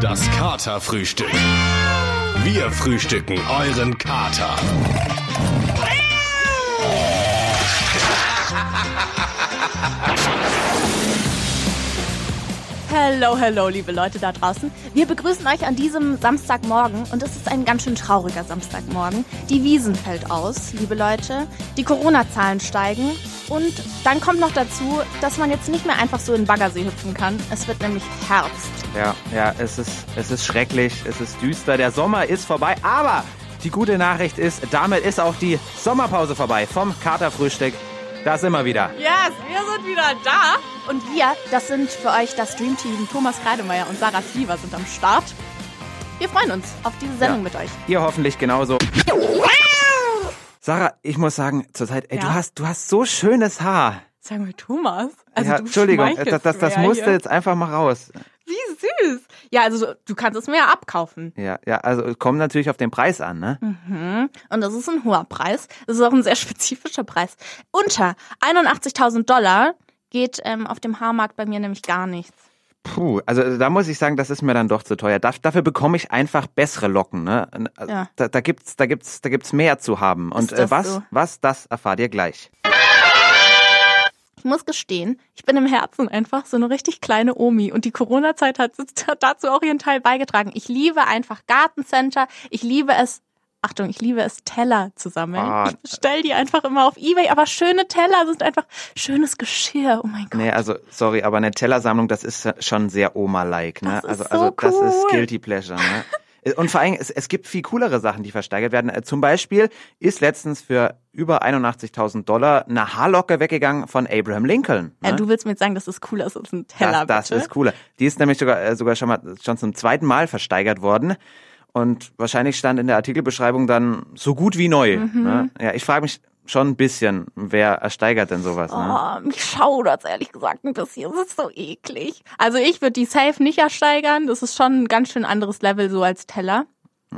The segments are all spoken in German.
Das Katerfrühstück. Wir frühstücken euren Kater. Hello, hello, liebe Leute da draußen. Wir begrüßen euch an diesem Samstagmorgen und es ist ein ganz schön trauriger Samstagmorgen. Die Wiesen fällt aus, liebe Leute. Die Corona-Zahlen steigen und dann kommt noch dazu, dass man jetzt nicht mehr einfach so in den Baggersee hüpfen kann. Es wird nämlich Herbst. Ja, ja, es ist, es ist schrecklich, es ist düster, der Sommer ist vorbei, aber die gute Nachricht ist, damit ist auch die Sommerpause vorbei vom Katerfrühstück. Da sind wir wieder. Yes, wir sind wieder da. Und wir, das sind für euch das Dream Team. Thomas Kreidemeier und Sarah Sliever sind am Start. Wir freuen uns auf diese Sendung Ja. mit euch. Ihr hoffentlich genauso. Sarah, ich muss sagen, zurzeit, ey, Ja? du hast, du hast so schönes Haar. Sag mal, Thomas. Also ja, Entschuldigung, schmeichelst das, das, das musste jetzt einfach mal raus. Wie süß. Ja, also du kannst es mir ja abkaufen. Ja, ja, also es kommt natürlich auf den Preis an, ne? Mhm. Und das ist ein hoher Preis. Das ist auch ein sehr spezifischer Preis. Unter 81.000 Dollar geht ähm, auf dem Haarmarkt bei mir nämlich gar nichts. Puh, also da muss ich sagen, das ist mir dann doch zu teuer. Da, dafür bekomme ich einfach bessere Locken, ne? Ja. Da, da gibt's, da gibt's, da gibt's mehr zu haben. Und Ist äh, was, so? was, das erfahrt ihr gleich. Ich muss gestehen, ich bin im Herzen einfach so eine richtig kleine Omi und die Corona-Zeit hat, dazu auch ihren Teil beigetragen. Ich liebe einfach Gartencenter. Ich liebe es, Achtung, ich liebe es, Teller zu sammeln. Ah. Ich bestell die einfach immer auf Ebay, aber schöne Teller sind einfach schönes Geschirr. Oh mein Gott. Nee, also sorry, aber eine Tellersammlung, das ist schon sehr Oma-like, ne? Das ist also, also so das ist cool. guilty pleasure, ne? Und vor allem, es, es gibt viel coolere Sachen, die versteigert werden. Äh, Zum Beispiel ist letztens für über 81.000 Dollar eine Haarlocke weggegangen von Abraham Lincoln. Ne? Ja, du willst mir jetzt sagen, das ist cooler als ein Teller, das, das ist cooler. Die ist nämlich sogar, äh, sogar schon mal schon zum zweiten Mal versteigert worden. Und wahrscheinlich stand in der Artikelbeschreibung dann so gut wie neu. Mhm. Ne? Ja, ich frage mich schon ein bisschen, wer ersteigert denn sowas? Ne? Oh, mich schaudert's ehrlich gesagt ein bisschen. Das ist so eklig. Also ich würde die safe nicht ersteigern. Das ist schon ein ganz schön anderes Level so als Teller.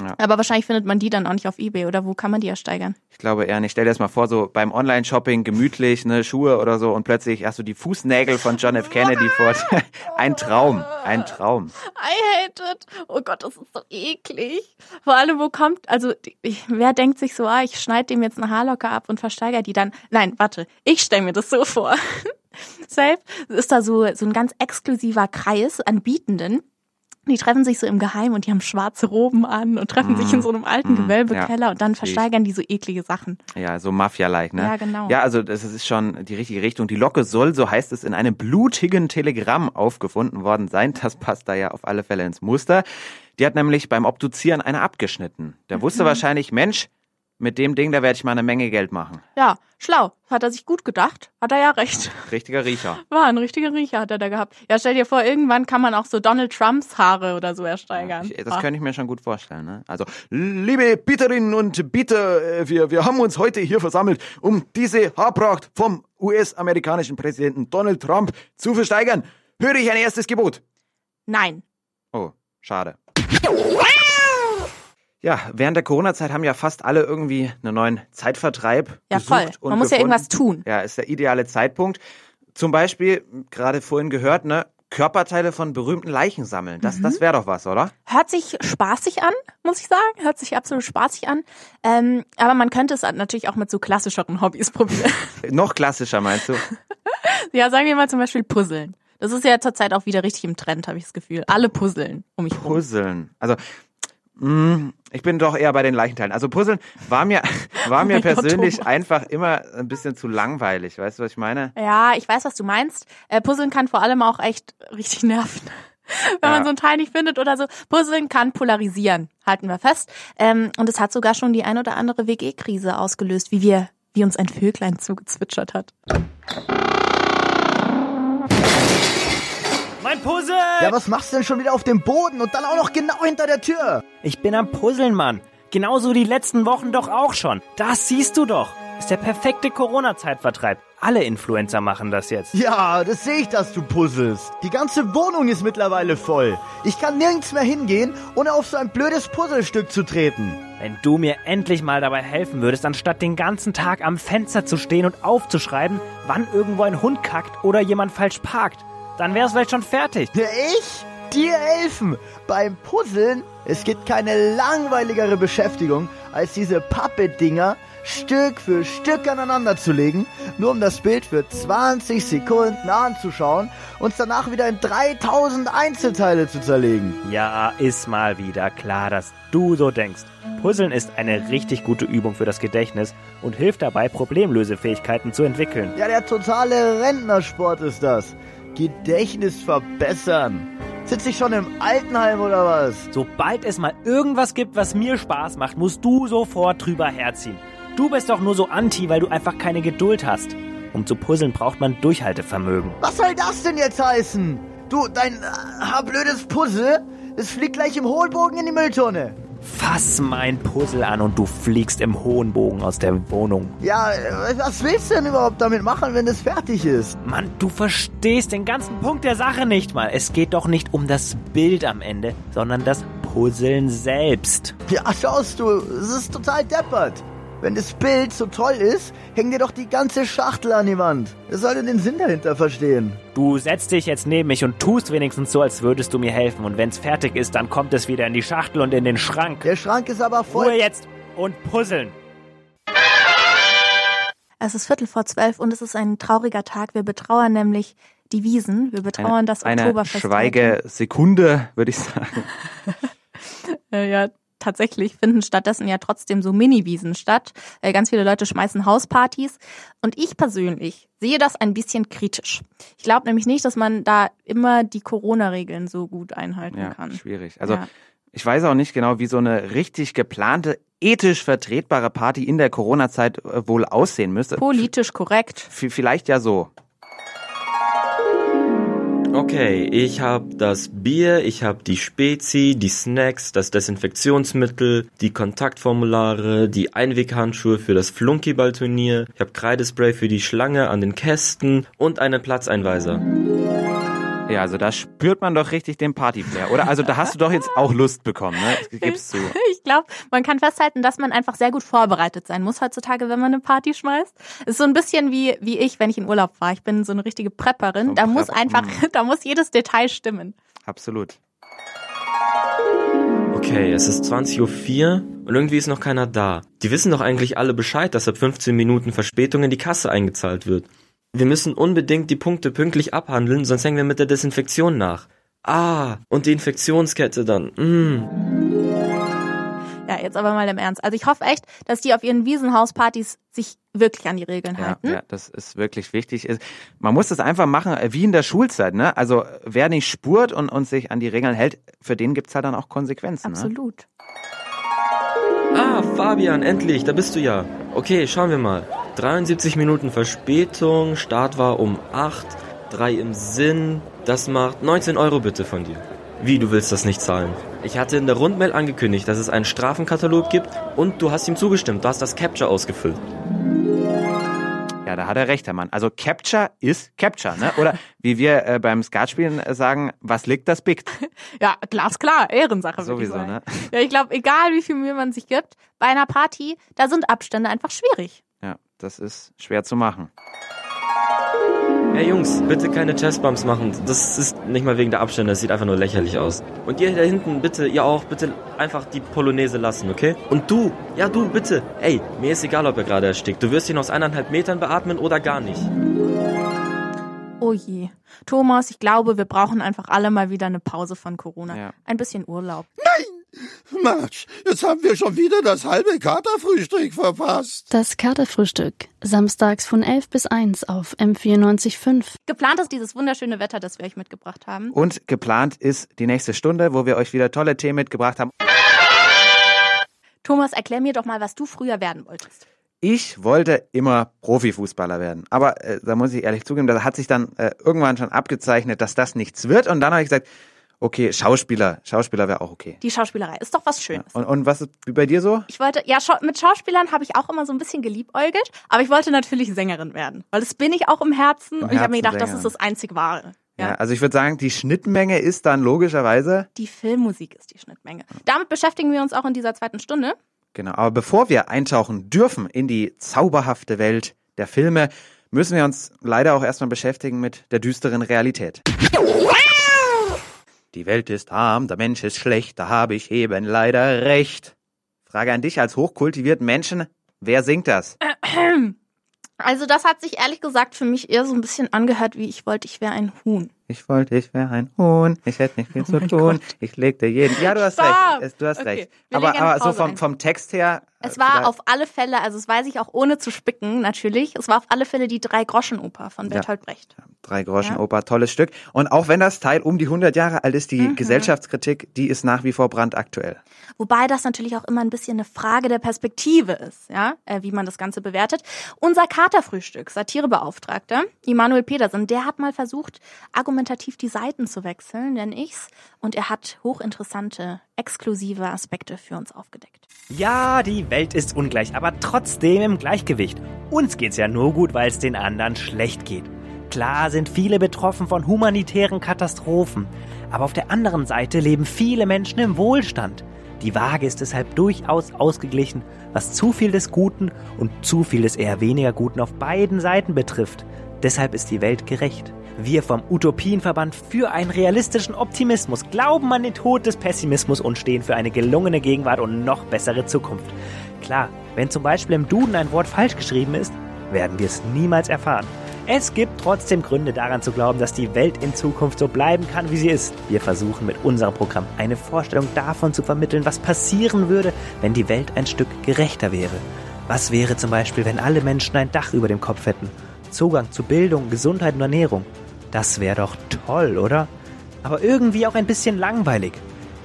Ja. Aber wahrscheinlich findet man die dann auch nicht auf Ebay oder wo kann man die ersteigern? Ich glaube eher nicht. Stell dir das mal vor, so beim Online-Shopping gemütlich, ne, Schuhe oder so und plötzlich hast du die Fußnägel von John F. Kennedy vor. ein Traum, ein Traum. I hate it. Oh Gott, das ist so eklig. Vor allem, wo kommt, also ich, wer denkt sich so, ah, ich schneide dem jetzt eine Haarlocke ab und versteigere die dann. Nein, warte, ich stelle mir das so vor. Safe ist da so, so ein ganz exklusiver Kreis an Bietenden. Die treffen sich so im Geheim und die haben schwarze Roben an und treffen sich in so einem alten mm, Gewölbekeller ja, und dann versteigern die so eklige Sachen. Ja, so Mafia-like, ne? Ja, genau. Ja, also das ist schon die richtige Richtung. Die Locke soll, so heißt es, in einem blutigen Telegramm aufgefunden worden sein. Das passt da ja auf alle Fälle ins Muster. Die hat nämlich beim Obduzieren eine abgeschnitten. Der Mhm. wusste wahrscheinlich, Mensch, mit dem Ding, da werde ich mal eine Menge Geld machen. Ja, schlau. Hat er sich gut gedacht? Hat er ja recht. Richtiger Riecher. War ein richtiger Riecher hat er da gehabt. Ja, stell dir vor, irgendwann kann man auch so Donald Trumps Haare oder so ersteigern. Ich, das Ah. könnte ich mir schon gut vorstellen. Ne? Also, liebe Bieterinnen und Bieter, äh, wir, wir haben uns heute hier versammelt, um diese Haarpracht vom US-amerikanischen Präsidenten Donald Trump zu versteigern. Höre ich ein erstes Gebot? Nein. Oh, schade. Ja, während der Corona-Zeit haben ja fast alle irgendwie einen neuen Zeitvertreib Ja, gesucht voll. und Man muss ja gefunden. irgendwas tun. Ja, ist der ideale Zeitpunkt. Zum Beispiel, gerade vorhin gehört, ne, Körperteile von berühmten Leichen sammeln. Das, Mhm. das wäre doch was, oder? Hört sich spaßig an, muss ich sagen. Hört sich absolut spaßig an. Ähm, aber man könnte es natürlich auch mit so klassischeren Hobbys probieren. Noch klassischer, meinst du? ja, sagen wir mal zum Beispiel Puzzeln. Das ist ja zurzeit auch wieder richtig im Trend, habe ich das Gefühl. Alle puzzeln um mich rum. Puzzeln. Also, mh, ich bin doch eher bei den Leichenteilen. Also Puzzeln war mir, war mir Gott, persönlich Thomas. einfach immer ein bisschen zu langweilig. Weißt du, was ich meine? Ja, ich weiß, was du meinst. Äh, Puzzeln kann vor allem auch echt richtig nerven. Wenn man Ja. so ein Teil nicht findet oder so. Puzzeln kann polarisieren, halten wir fest. Ähm, und es hat sogar schon die ein oder andere WG-Krise ausgelöst, wie wir, wie uns ein Vöglein zugezwitschert hat. Mein Puzzle! Ja, was machst du denn schon wieder auf dem Boden und dann auch noch genau hinter der Tür? Ich bin am Puzzeln, Mann. Genauso die letzten Wochen doch auch schon. Das siehst du doch. Ist der perfekte Corona-Zeitvertreib. Alle Influencer machen das jetzt. Ja, das sehe ich, dass du puzzelst. Die ganze Wohnung ist mittlerweile voll. Ich kann nirgends mehr hingehen, ohne auf so ein blödes Puzzlestück zu treten. Wenn du mir endlich mal dabei helfen würdest, anstatt den ganzen Tag am Fenster zu stehen und aufzuschreiben, wann irgendwo ein Hund kackt oder jemand falsch parkt, dann wär's vielleicht schon fertig. Ja, ich? dir helfen beim Puzzeln. Es gibt keine langweiligere Beschäftigung, als diese Pappe-Dinger Stück für Stück aneinander zu legen, nur um das Bild für 20 Sekunden anzuschauen und es danach wieder in 3000 Einzelteile zu zerlegen. Ja, ist mal wieder klar, dass du so denkst. Puzzeln ist eine richtig gute Übung für das Gedächtnis und hilft dabei, Problemlösefähigkeiten zu entwickeln. Ja, der totale Rentnersport ist das. Gedächtnis verbessern. Sitze ich schon im Altenheim oder was? Sobald es mal irgendwas gibt, was mir Spaß macht, musst du sofort drüber herziehen. Du bist doch nur so anti, weil du einfach keine Geduld hast. Um zu puzzeln braucht man Durchhaltevermögen. Was soll das denn jetzt heißen? Du, dein äh, blödes Puzzle, es fliegt gleich im Hohlbogen in die Mülltonne. Fass mein Puzzle an und du fliegst im hohen Bogen aus der Wohnung. Ja, was willst du denn überhaupt damit machen, wenn es fertig ist? Mann, du verstehst den ganzen Punkt der Sache nicht mal. Es geht doch nicht um das Bild am Ende, sondern das Puzzeln selbst. Ja, schaust du, es ist total deppert. Wenn das Bild so toll ist, häng dir doch die ganze Schachtel an die Wand. Wer soll denn den Sinn dahinter verstehen? Du setzt dich jetzt neben mich und tust wenigstens so, als würdest du mir helfen. Und wenn's fertig ist, dann kommt es wieder in die Schachtel und in den Schrank. Der Schrank ist aber voll. Ruhe jetzt und puzzeln. Es ist Viertel vor zwölf und es ist ein trauriger Tag. Wir betrauern nämlich die Wiesen. Wir betrauern das eine Oktoberfest. Schweigesekunde, würde ich sagen. Ja, tatsächlich finden stattdessen ja trotzdem so Mini-Wiesen statt. Äh, ganz viele Leute schmeißen Hauspartys. Und ich persönlich sehe das ein bisschen kritisch. Ich glaube nämlich nicht, dass man da immer die Corona-Regeln so gut einhalten Ja, kann. schwierig. Also Ja. ich weiß auch nicht genau, wie so eine richtig geplante, ethisch vertretbare Party in der Corona-Zeit äh, wohl aussehen müsste. Politisch korrekt. V vielleicht ja so. Okay, ich habe das Bier, ich habe die Spezi, die Snacks, das Desinfektionsmittel, die Kontaktformulare, die Einweghandschuhe für das Flunkyballturnier, ich habe Kreidespray für die Schlange an den Kästen und einen Platzeinweiser. Ja, also da spürt man doch richtig den Partyflair, oder? Also da hast du doch jetzt auch Lust bekommen, ne? Gibst du. Ich glaube, man kann festhalten, dass man einfach sehr gut vorbereitet sein muss heutzutage, wenn man eine Party schmeißt. ist so ein bisschen wie, wie ich, wenn ich in Urlaub fahre. Ich bin so eine richtige Prepperin. So ein da muss Prepper, einfach, mm. da muss jedes Detail stimmen. Absolut. Okay, es ist 20.04 Uhr und irgendwie ist noch keiner da. Die wissen doch eigentlich alle Bescheid, dass ab 15 Minuten Verspätung in die Kasse eingezahlt wird. Wir müssen unbedingt die Punkte pünktlich abhandeln, sonst hängen wir mit der Desinfektion nach. Ah, und die Infektionskette dann. Mm. Ja, jetzt aber mal im Ernst. Also ich hoffe echt, dass die auf ihren Wiesenhauspartys sich wirklich an die Regeln Ja, halten. ja, das ist wirklich wichtig. Ist- Man muss das einfach machen, äh, wie in der Schulzeit, ne? Also wer nicht spurt und, und sich an die Regeln hält, für den gibt's halt dann auch Konsequenzen. Ne? Ah, Fabian, endlich, da bist du ja. Okay, schauen wir mal. 73 Minuten Verspätung, Start war um 8, 3 im Sinn. Das macht 19 Euro bitte von dir. Wie, du willst das nicht zahlen? Ich hatte in der Rundmail angekündigt, dass es einen Strafenkatalog gibt und du hast ihm zugestimmt, du hast das Capture ausgefüllt. Ja, da hat er recht, Herr Mann. Also Capture ist Capture, ne? Oder wie wir äh, beim Skatspielen äh, sagen, was liegt, das biegt. Ja, glasklar, Ehrensache. Sowieso, ne? Ja, ich glaube, egal wie viel Mühe man sich gibt, bei einer Party, da sind Abstände einfach schwierig. Ja, das ist schwer zu machen. Hey Jungs, bitte keine Chestbumps machen. Das ist nicht mal wegen der Abstände, das sieht einfach nur lächerlich aus. Und ihr da hinten, bitte, ihr auch, bitte einfach die Polonaise lassen, okay? Und du, ja du, bitte. Ey, mir ist egal, ob er gerade erstickt. Du wirst ihn aus eineinhalb Metern beatmen oder gar nicht. Oh je. Thomas, ich glaube, wir brauchen einfach alle mal wieder eine Pause von Corona. Ja. Ein bisschen Urlaub. Mensch, jetzt haben wir schon wieder das halbe Katerfrühstück verpasst. Das Katerfrühstück. Samstags von 11 bis 1 auf M94.5. Geplant ist dieses wunderschöne Wetter, das wir euch mitgebracht haben. Und geplant ist die nächste Stunde, wo wir euch wieder tolle Themen mitgebracht haben. Thomas, erklär mir doch mal, was du früher werden wolltest. Ich wollte immer Profifußballer werden. Aber äh, da muss ich ehrlich zugeben, da hat sich dann äh, irgendwann schon abgezeichnet, dass das nichts wird. Und dann habe ich gesagt, okay, Schauspieler, Schauspieler wäre auch okay. Die Schauspielerei ist doch was Schönes. Und, und was ist bei dir so? Ich wollte, ja, schau- mit Schauspielern habe ich auch immer so ein bisschen geliebäugelt, aber ich wollte natürlich Sängerin werden, weil das bin ich auch im Herzen und ich habe mir gedacht, das ist das einzig Wahre. Ja. Ja. also ich würde sagen, die Schnittmenge ist dann logischerweise, Die Filmmusik ist die Schnittmenge. Damit beschäftigen wir uns auch in dieser zweiten Stunde. genau. Aber bevor wir eintauchen dürfen in die zauberhafte Welt der Filme, müssen wir uns leider auch erstmal beschäftigen mit der düsteren Realität. Die Welt ist arm, der Mensch ist schlecht, da habe ich eben leider recht. Frage an dich als hochkultivierten Menschen, wer singt das? Also das hat sich ehrlich gesagt für mich eher so ein bisschen angehört, wie ich wollte, ich wäre ein Huhn. Ich wollte, ich wäre ein Huhn, ich hätte nicht viel zu mein tun, ich legte jeden... Ja, du hast Stop! recht, du hast Okay, recht. wir Aber, aber so vom, ein. vom Text her... Es äh, war vielleicht- auf alle Fälle, also das weiß ich auch ohne zu spicken natürlich, es war auf alle Fälle die Drei-Groschen-Oper von Ja. Bertolt Brecht. Drei Groschen Oper, tolles Stück. Und auch wenn das Teil um die 100 Jahre alt ist, die Mhm. Gesellschaftskritik, die ist nach wie vor brandaktuell. Wobei das natürlich auch immer ein bisschen eine Frage der Perspektive ist, ja, äh, wie man das Ganze bewertet. Unser Katerfrühstück, Satirebeauftragter, Immanuel Petersen, der hat mal versucht, argumentativ die Seiten zu wechseln, nenn ich's, und er hat hochinteressante, exklusive Aspekte für uns aufgedeckt. Ja, die Welt ist ungleich, aber trotzdem im Gleichgewicht. Uns geht's ja nur gut, weil es den anderen schlecht geht. Klar sind viele betroffen von humanitären Katastrophen, aber auf der anderen Seite leben viele Menschen im Wohlstand. Die Waage ist deshalb durchaus ausgeglichen, was zu viel des Guten und zu viel des eher weniger Guten auf beiden Seiten betrifft. Deshalb ist die Welt gerecht. Wir vom Utopienverband für einen realistischen Optimismus glauben an den Tod des Pessimismus und stehen für eine gelungene Gegenwart und noch bessere Zukunft. Klar, wenn zum Beispiel im Duden ein Wort falsch geschrieben ist, werden wir es niemals erfahren. Es gibt trotzdem Gründe daran zu glauben, dass die Welt in Zukunft so bleiben kann, wie sie ist. Wir versuchen mit unserem Programm eine Vorstellung davon zu vermitteln, was passieren würde, wenn die Welt ein Stück gerechter wäre. Was wäre zum Beispiel, wenn alle Menschen ein Dach über dem Kopf hätten? Zugang zu Bildung, Gesundheit und Ernährung. Das wäre doch toll, oder? Aber irgendwie auch ein bisschen langweilig.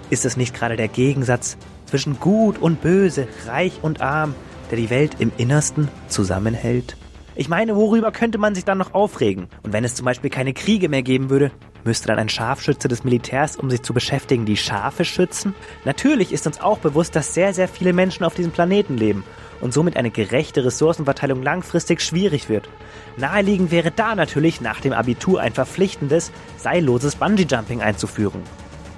Ist es nicht gerade der Gegensatz zwischen Gut und Böse, Reich und Arm, der die Welt im Innersten zusammenhält? Ich meine, worüber könnte man sich dann noch aufregen? Und wenn es zum Beispiel keine Kriege mehr geben würde, müsste dann ein Scharfschütze des Militärs, um sich zu beschäftigen, die Schafe schützen? Natürlich ist uns auch bewusst, dass sehr, sehr viele Menschen auf diesem Planeten leben und somit eine gerechte Ressourcenverteilung langfristig schwierig wird. Naheliegend wäre da natürlich nach dem Abitur ein verpflichtendes, seilloses Bungee-Jumping einzuführen.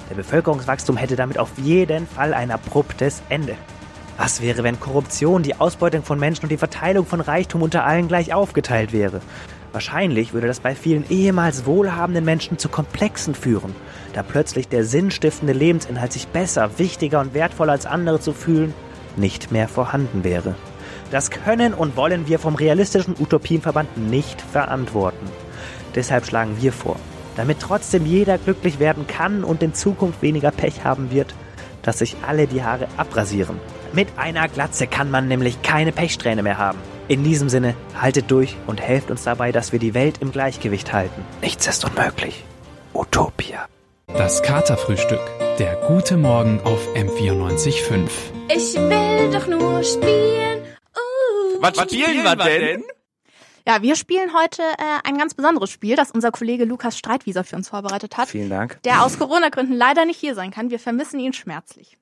Der Bevölkerungswachstum hätte damit auf jeden Fall ein abruptes Ende. Was wäre, wenn Korruption, die Ausbeutung von Menschen und die Verteilung von Reichtum unter allen gleich aufgeteilt wäre? Wahrscheinlich würde das bei vielen ehemals wohlhabenden Menschen zu Komplexen führen, da plötzlich der sinnstiftende Lebensinhalt, sich besser, wichtiger und wertvoller als andere zu fühlen, nicht mehr vorhanden wäre. Das können und wollen wir vom realistischen Utopienverband nicht verantworten. Deshalb schlagen wir vor, damit trotzdem jeder glücklich werden kann und in Zukunft weniger Pech haben wird, dass sich alle die Haare abrasieren. Mit einer Glatze kann man nämlich keine Pechsträhne mehr haben. In diesem Sinne, haltet durch und helft uns dabei, dass wir die Welt im Gleichgewicht halten. Nichts ist unmöglich. Utopia. Das Katerfrühstück. Der gute Morgen auf M94.5. Ich will doch nur spielen. Uh. Was, spielen wir denn? Ja, wir spielen heute äh, ein ganz besonderes Spiel, das unser Kollege Lukas Streitwieser für uns vorbereitet hat, Vielen Dank. der aus Corona-Gründen leider nicht hier sein kann. Wir vermissen ihn schmerzlich.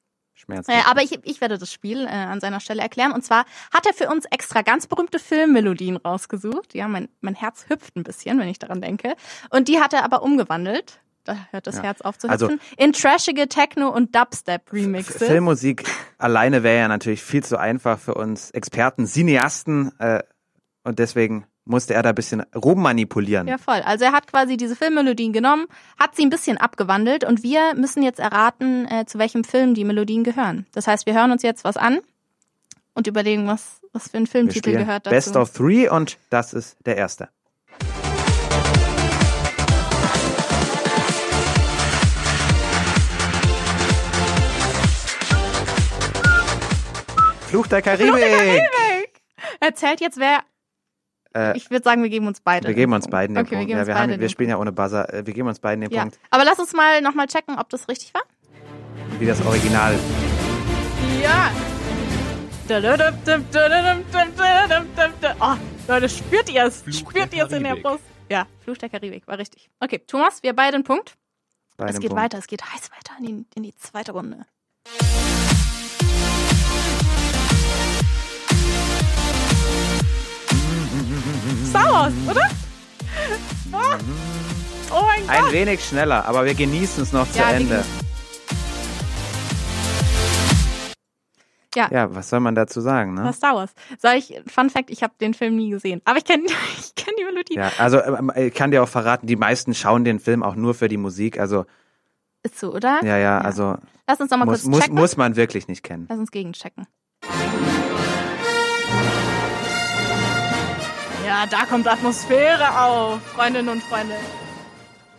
Schmerzlich. Äh, aber ich, ich werde das Spiel äh, an seiner Stelle erklären. Und zwar hat er für uns extra ganz berühmte Filmmelodien rausgesucht. Ja, mein, mein Herz hüpft ein bisschen, wenn ich daran denke. Und die hat er aber umgewandelt. Da hört das Ja. Herz auf zu Also- hüpfen. in trashige Techno- und Dubstep-Remixes. Filmmusik alleine wäre ja natürlich viel zu einfach für uns Experten, Cineasten äh, und deswegen musste er da ein bisschen rummanipulieren. Ja, voll. Also er hat quasi diese Filmmelodien genommen, hat sie ein bisschen abgewandelt und wir müssen jetzt erraten, äh, zu welchem Film die Melodien gehören. Das heißt, wir hören uns jetzt was an und überlegen, was, was für ein Filmtitel gehört dazu. Best of Three und das ist der erste. Fluch der Karibik. Erzählt jetzt wer. Äh, Ich würde sagen, wir geben uns beide. wir geben uns beiden den okay, Wir, Punkt. Ja, wir, haben, spielen ja ohne Buzzer. Wir geben uns beiden den Ja. Punkt. Aber lass uns mal nochmal checken, ob das richtig war. Wie das Original. Ja. Oh, Leute, spürt ihr es? Fluch Spürt ihr es in der. Brust? Ja, Fluch der Karibik, war richtig. Okay, Thomas, wir beide einen Punkt. Bei es geht Punkt. weiter, es geht heiß weiter in die, in die zweite Runde. Star Wars, oder? Ah. Oh mein Ein Gott. wenig schneller, aber wir genießen es noch zu Ja, wir Ende. Ja, Ja, was soll man dazu sagen, ne? war Star Wars. Soll ich, Fun Fact, ich habe den Film nie gesehen. Aber ich kenne ich kenn die Melodie. Ja, also ähm, ich kann dir auch verraten, die meisten schauen den Film auch nur für die Musik. Also Ist so, oder? Ja, ja, also Lass uns doch mal muss, kurz muss, checken. muss man wirklich nicht kennen. Lass uns gegenchecken. Ja, da kommt Atmosphäre auf, Freundinnen und Freunde.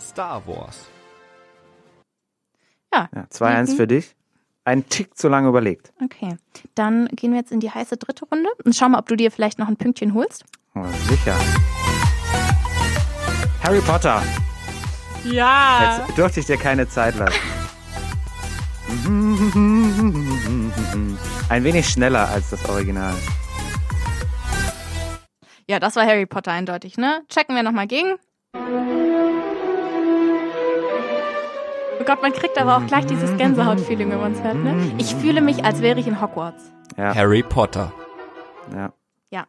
Star Wars. Ja, Ja, 2-1 Mhm. für dich. Ein Tick zu lange überlegt. okay. Dann gehen wir jetzt in die heiße dritte Runde und schau mal, ob du dir vielleicht noch ein Pünktchen holst. Oh, sicher. Harry Potter. Ja. Jetzt durfte ich dir keine Zeit lassen. Ein wenig schneller als das Original. Ja, das war Harry Potter eindeutig, ne? Checken wir nochmal gegen. Oh Gott, man kriegt aber auch gleich dieses Gänsehaut-Feeling, wenn man es hört, ne? Ich fühle mich, als wäre ich in Hogwarts. Ja, Harry Potter. ja. Ja.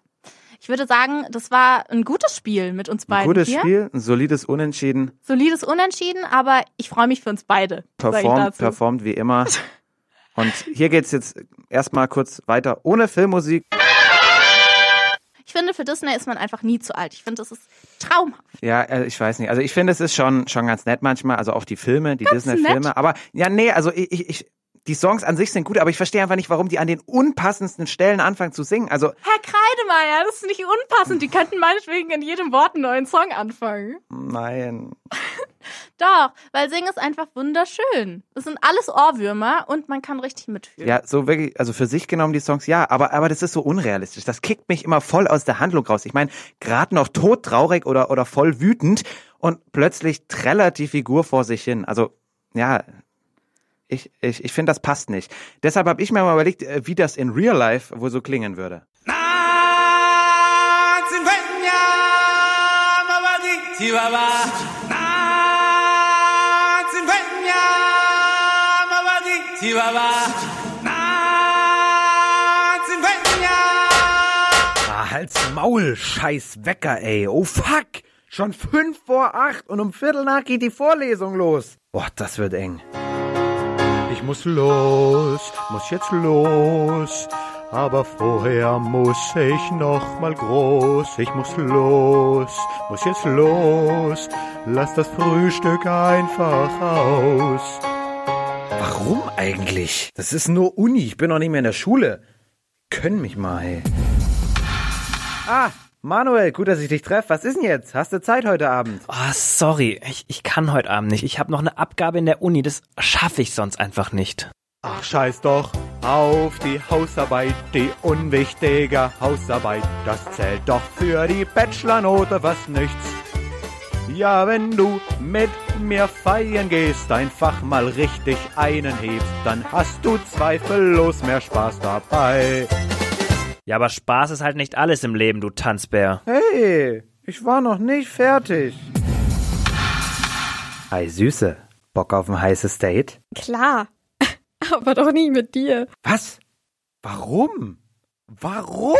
Ich würde sagen, das war ein gutes Spiel mit uns Ein beiden gutes hier. Spiel, ein solides Unentschieden, Solides Unentschieden, aber ich freue mich für uns beide. performt, dazu. performt wie immer. Und hier geht's jetzt erstmal kurz weiter ohne Filmmusik. Ich finde, für Disney ist man einfach nie zu alt. Ich finde, das ist traumhaft. Ja, äh, ich weiß nicht. Also ich finde, es ist schon, schon ganz nett manchmal, also auch die Filme, die Disney-Filme. Aber ja, nee, also ich, ich, ich, die Songs an sich sind gut, aber ich verstehe einfach nicht, warum die an den unpassendsten Stellen anfangen zu singen. Also, Herr Kreidemeier, das ist nicht unpassend. Die könnten meinetwegen in jedem Wort einen neuen Song anfangen. nein. Doch, weil Singen ist einfach wunderschön. Das sind alles Ohrwürmer und man kann richtig mitfühlen. Ja, so wirklich, also für sich genommen die Songs, ja, aber, aber das ist so unrealistisch. Das kickt mich immer voll aus der Handlung raus. Ich meine, gerade noch todtraurig oder, oder voll wütend und plötzlich trällert die Figur vor sich hin. Also, ja, ich, ich, ich finde, das passt nicht. Deshalb habe ich mir mal überlegt, äh, wie das in Real Life wohl so klingen würde. Ah, halt's Maul, scheiß Wecker, ey. Oh fuck! Schon fünf vor acht und um Viertel nach geht die Vorlesung los. Boah, das wird eng. Ich muss los, muss jetzt los. Aber vorher muss ich noch mal groß. Ich muss los, muss jetzt los. Lass das Frühstück einfach aus. Warum eigentlich? Das ist nur Uni, ich bin noch nicht mehr in der Schule. Können mich mal, ey. Ah, Manuel, gut, dass ich dich treffe. Was ist denn jetzt? Hast du Zeit heute Abend? Oh, sorry, ich, ich kann heute Abend nicht. Ich habe noch eine Abgabe in der Uni, das schaffe ich sonst einfach nicht. Ach, scheiß doch auf die Hausarbeit, die unwichtige Hausarbeit. Das zählt doch für die Bachelornote was nichts. Ja, wenn du mit mir feiern gehst, einfach mal richtig einen hebst, dann hast du zweifellos mehr Spaß dabei. Ja, aber Spaß ist halt nicht alles im Leben, du Tanzbär. Hey, ich war noch nicht fertig. Ei, Süße. Bock auf ein heißes Date? Klar. Aber doch nicht mit dir. Was? Warum? Warum?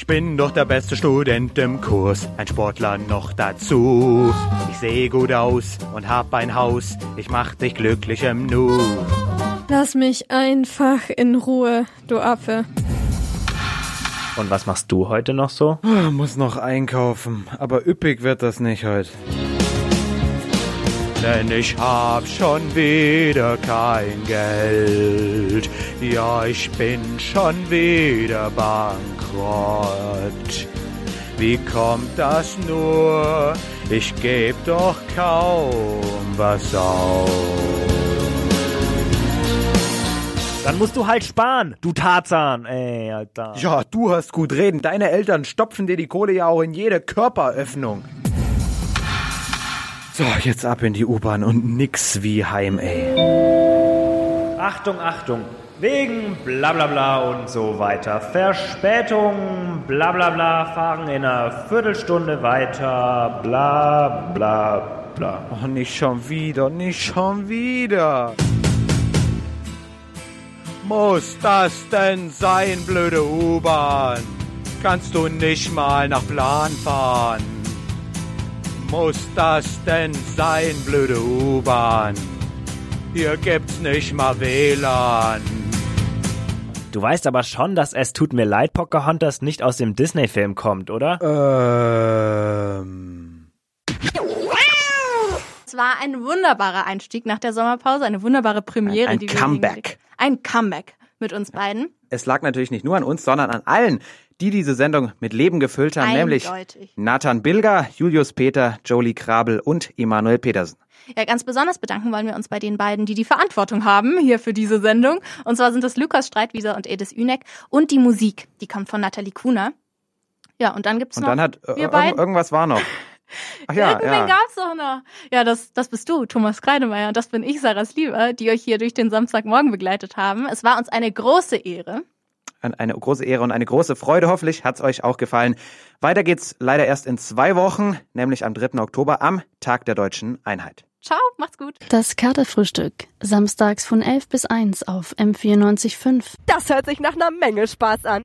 Ich bin doch der beste Student im Kurs, ein Sportler noch dazu. Ich sehe gut aus und hab ein Haus, ich mach dich glücklich im Nu. Lass mich einfach in Ruhe, du Affe. Und was machst du heute noch so? Ah, muss noch einkaufen, aber üppig wird das nicht heute. Denn ich hab schon wieder kein Geld. Ja, ich bin schon wieder bankrott. Wie kommt das nur? Ich geb doch kaum was aus. Dann musst du halt sparen, du Tarzan. Ey, Alter. Ja, du hast gut reden. Deine Eltern stopfen dir die Kohle ja auch in jede Körperöffnung. So, jetzt ab in die U-Bahn und nix wie heim, ey. Achtung, Achtung. Wegen bla bla bla und so weiter. Verspätung, bla bla bla, fahren in einer Viertelstunde weiter, bla bla bla. Oh, nicht schon wieder, nicht schon wieder. Muss das denn sein, blöde U-Bahn? Kannst du nicht mal nach Plan fahren? Muss das denn sein, blöde U-Bahn? Hier gibt's nicht mal WLAN. Du weißt aber schon, dass es tut mir leid, Pocahontas nicht aus dem Disney-Film kommt, oder? Ähm. Es war ein wunderbarer Einstieg nach der Sommerpause, eine wunderbare Premiere. Ein- ein Comeback. Ein Comeback mit uns beiden. Es lag natürlich nicht nur an uns, sondern an allen, die diese Sendung mit Leben gefüllt haben, nämlich Eindeutig. Nathan Bilger, Julius Peter, Jolie Krabel und Emanuel Petersen. Ja, ganz besonders bedanken wollen wir uns bei den beiden, die die Verantwortung haben hier für diese Sendung. Und zwar sind es Lukas Streitwieser und Edis Ünek. Und die Musik, die kommt von Nathalie Kuhner. Ja, und dann gibt's Und noch dann hat äh, irg- beiden. irgendwas war noch. Ach ja, Irgendwen ja. gab's auch noch. Ja, das, das bist du, Thomas Kreidemeier. Und das bin ich, Sarahs Lieber, die euch hier durch den Samstagmorgen begleitet haben. Es war uns eine große Ehre. Ein- Eine große Ehre und eine große Freude. Hoffentlich hat's euch auch gefallen. Weiter geht's leider erst in zwei Wochen, nämlich am 3. Oktober am Tag der Deutschen Einheit. Ciao, macht's gut. Das Katerfrühstück. Samstags von 11 bis 1 auf M94.5. Das hört sich nach einer Menge Spaß an.